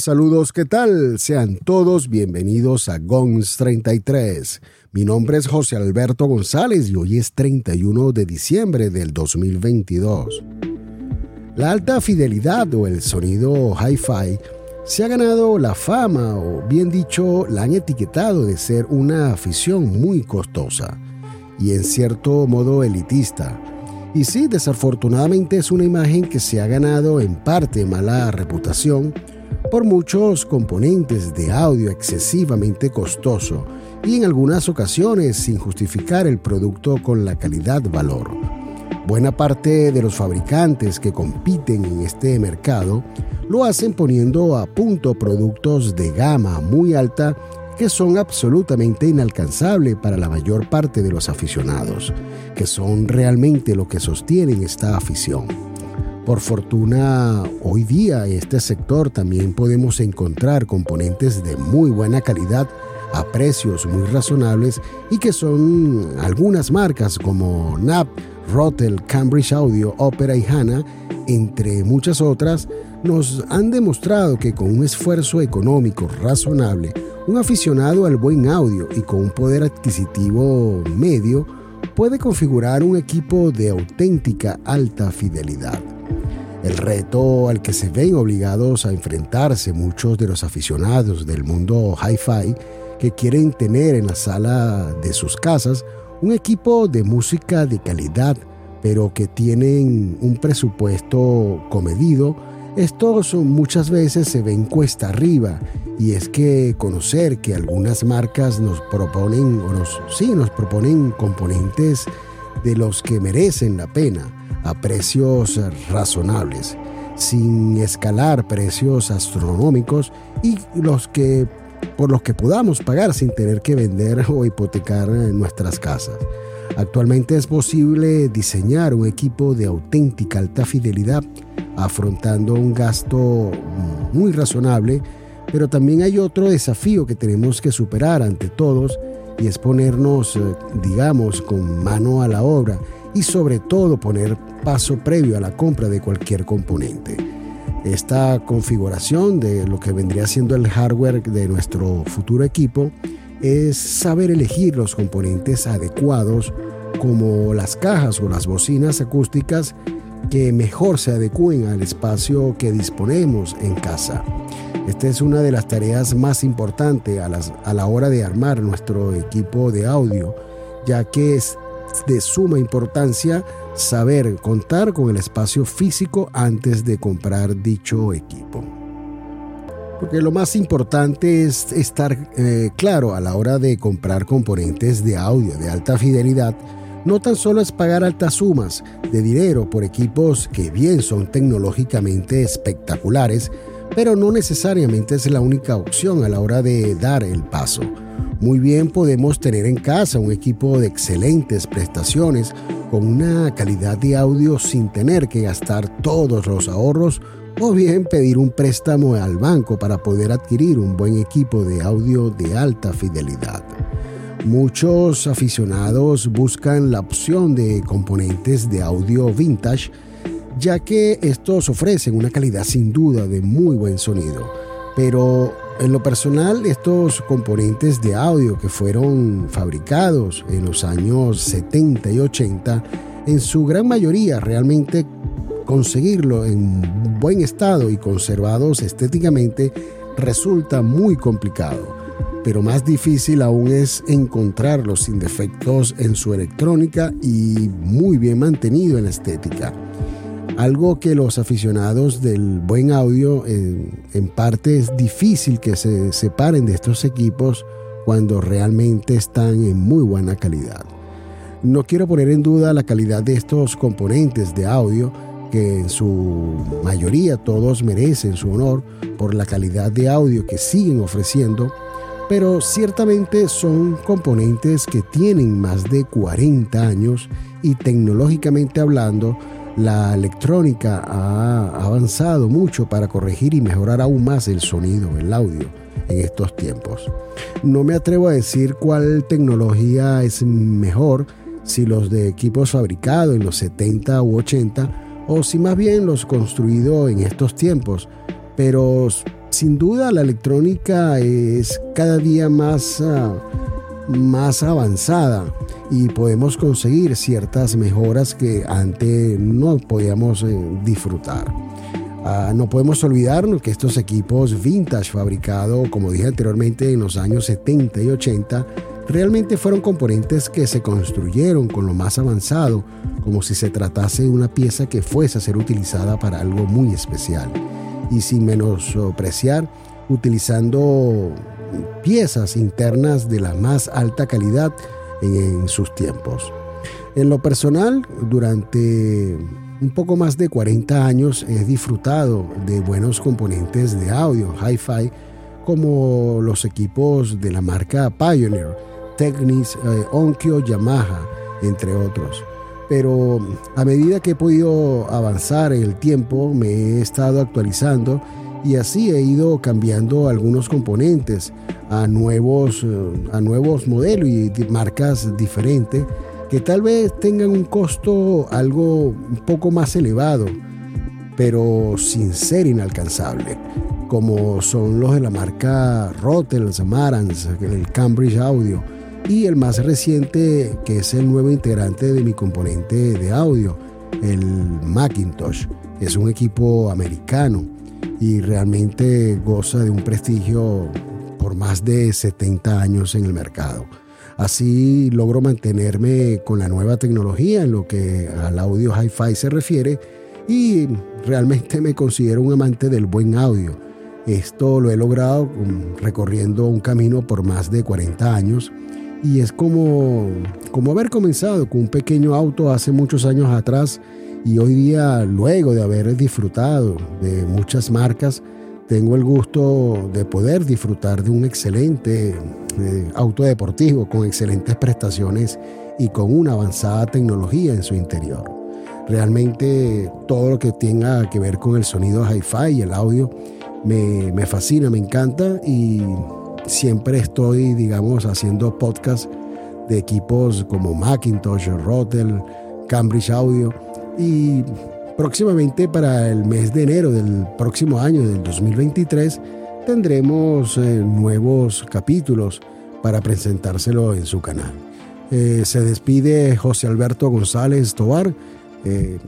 Saludos, ¿qué tal? Sean todos bienvenidos a GONS 33. Mi nombre es José Alberto González y hoy es 31 de diciembre del 2022. La alta fidelidad o el sonido hi-fi se ha ganado la fama o bien dicho la han etiquetado de ser una afición muy costosa y en cierto modo elitista y sí, desafortunadamente es una imagen que se ha ganado en parte mala reputación por muchos componentes de audio excesivamente costoso y en algunas ocasiones sin justificar el producto con la calidad-valor. Buena parte de los fabricantes que compiten en este mercado lo hacen poniendo a punto productos de gama muy alta que son absolutamente inalcanzables para la mayor parte de los aficionados, que son realmente lo que sostienen esta afición. Por fortuna, hoy día este sector también podemos encontrar componentes de muy buena calidad a precios muy razonables y que son algunas marcas como NAP, Rotel, Cambridge Audio, Opera y HANA, entre muchas otras, nos han demostrado que con un esfuerzo económico razonable un aficionado al buen audio y con un poder adquisitivo medio puede configurar un equipo de auténtica alta fidelidad. El reto al que se ven obligados a enfrentarse muchos de los aficionados del mundo hi-fi que quieren tener en la sala de sus casas un equipo de música de calidad, pero que tienen un presupuesto comedido. Estos muchas veces se ven cuesta arriba y es que conocer que algunas marcas nos proponen o nos, sí, nos proponen componentes de los que merecen la pena a precios razonables, sin escalar precios astronómicos y los que por los que podamos pagar sin tener que vender o hipotecar nuestras casas. Actualmente es posible diseñar un equipo de auténtica alta fidelidad afrontando un gasto muy razonable, pero también hay otro desafío que tenemos que superar ante todos y es ponernos, eh, digamos, con mano a la obra y sobre todo poner paso previo a la compra de cualquier componente. Esta configuración de lo que vendría siendo el hardware de nuestro futuro equipo es saber elegir los componentes adecuados como las cajas o las bocinas acústicas que mejor se adecúen al espacio que disponemos en casa. Esta es una de las tareas más importantes a, a la hora de armar nuestro equipo de audio, ya que es de suma importancia saber contar con el espacio físico antes de comprar dicho equipo. Porque lo más importante es estar eh, claro a la hora de comprar componentes de audio de alta fidelidad no tan solo es pagar altas sumas de dinero por equipos que bien son tecnológicamente espectaculares, pero no necesariamente es la única opción a la hora de dar el paso. Muy bien podemos tener en casa un equipo de excelentes prestaciones con una calidad de audio sin tener que gastar todos los ahorros o bien pedir un préstamo al banco para poder adquirir un buen equipo de audio de alta fidelidad. Muchos aficionados buscan la opción de componentes de audio vintage, ya que estos ofrecen una calidad sin duda de muy buen sonido. Pero en lo personal, estos componentes de audio que fueron fabricados en los años 70 y 80, en su gran mayoría realmente conseguirlo en buen estado y conservados estéticamente resulta muy complicado pero más difícil aún es encontrarlos sin defectos en su electrónica y muy bien mantenido en estética. Algo que los aficionados del buen audio en, parte es difícil que se separen de estos equipos cuando realmente están en muy buena calidad. No quiero poner en duda la calidad de estos componentes de audio, que en su mayoría todos merecen su honor por la calidad de audio que siguen ofreciendo pero ciertamente son componentes que tienen más de 40 años y tecnológicamente hablando, la electrónica ha avanzado mucho para corregir y mejorar aún más el sonido, el audio en estos tiempos. No me atrevo a decir cuál tecnología es mejor, si los de equipos fabricados en los 70 u 80 o si más bien los construidos en estos tiempos, pero sin duda la electrónica es cada día más, ah, más avanzada y podemos conseguir ciertas mejoras que antes no podíamos eh, disfrutar. Ah, no podemos olvidarnos que estos equipos vintage fabricados, como dije anteriormente, en los años 70 y 80, realmente fueron componentes que se construyeron con lo más avanzado, como si se tratase de una pieza que fuese a ser utilizada para algo muy especial. Y sin menospreciar, utilizando piezas internas de la más alta calidad en sus tiempos. En lo personal, durante un poco más de 40 años he disfrutado de buenos componentes de audio, hi-fi, como los equipos de la marca Pioneer, Technics, eh, Onkyo, Yamaha, entre otros. Pero a medida que he podido avanzar en el tiempo, me he estado actualizando y así he ido cambiando algunos componentes a nuevos, eh, a nuevos modelos y marcas diferentes que tal vez tengan un costo algo un poco más elevado, pero sin ser inalcanzable, como son los de la marca Rotel, Marantz, el Cambridge Audio y el más reciente que es el nuevo integrante de mi componente de audio, el Macintosh. Es un equipo americano y realmente goza de un prestigio por más de 70 años en el mercado. Así logro mantenerme con la nueva tecnología en lo que al audio hi-fi se refiere y realmente me considero un amante del buen audio. Esto lo he logrado recorriendo un camino por más de 40 años y es como, como haber comenzado con un pequeño auto hace muchos años atrás y hoy día, luego de haber disfrutado de muchas marcas, tengo el gusto de poder disfrutar de un excelente eh, auto deportivo con excelentes prestaciones y con una avanzada tecnología en su interior. Realmente todo lo que tenga que ver con el sonido hi-fi y el audio me, me fascina, me encanta y siempre estoy, digamos, haciendo podcasts de equipos como Macintosh, Rotel, Cambridge Audio y próximamente para el mes de enero del próximo año, del 2023, tendremos eh, nuevos capítulos para presentárselo en su canal. Eh, se despide José Alberto González Tobar. Eh,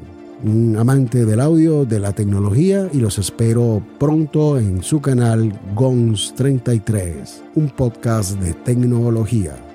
un amante del audio, de la tecnología y los espero pronto en su canal GONS 33, un podcast de tecnología.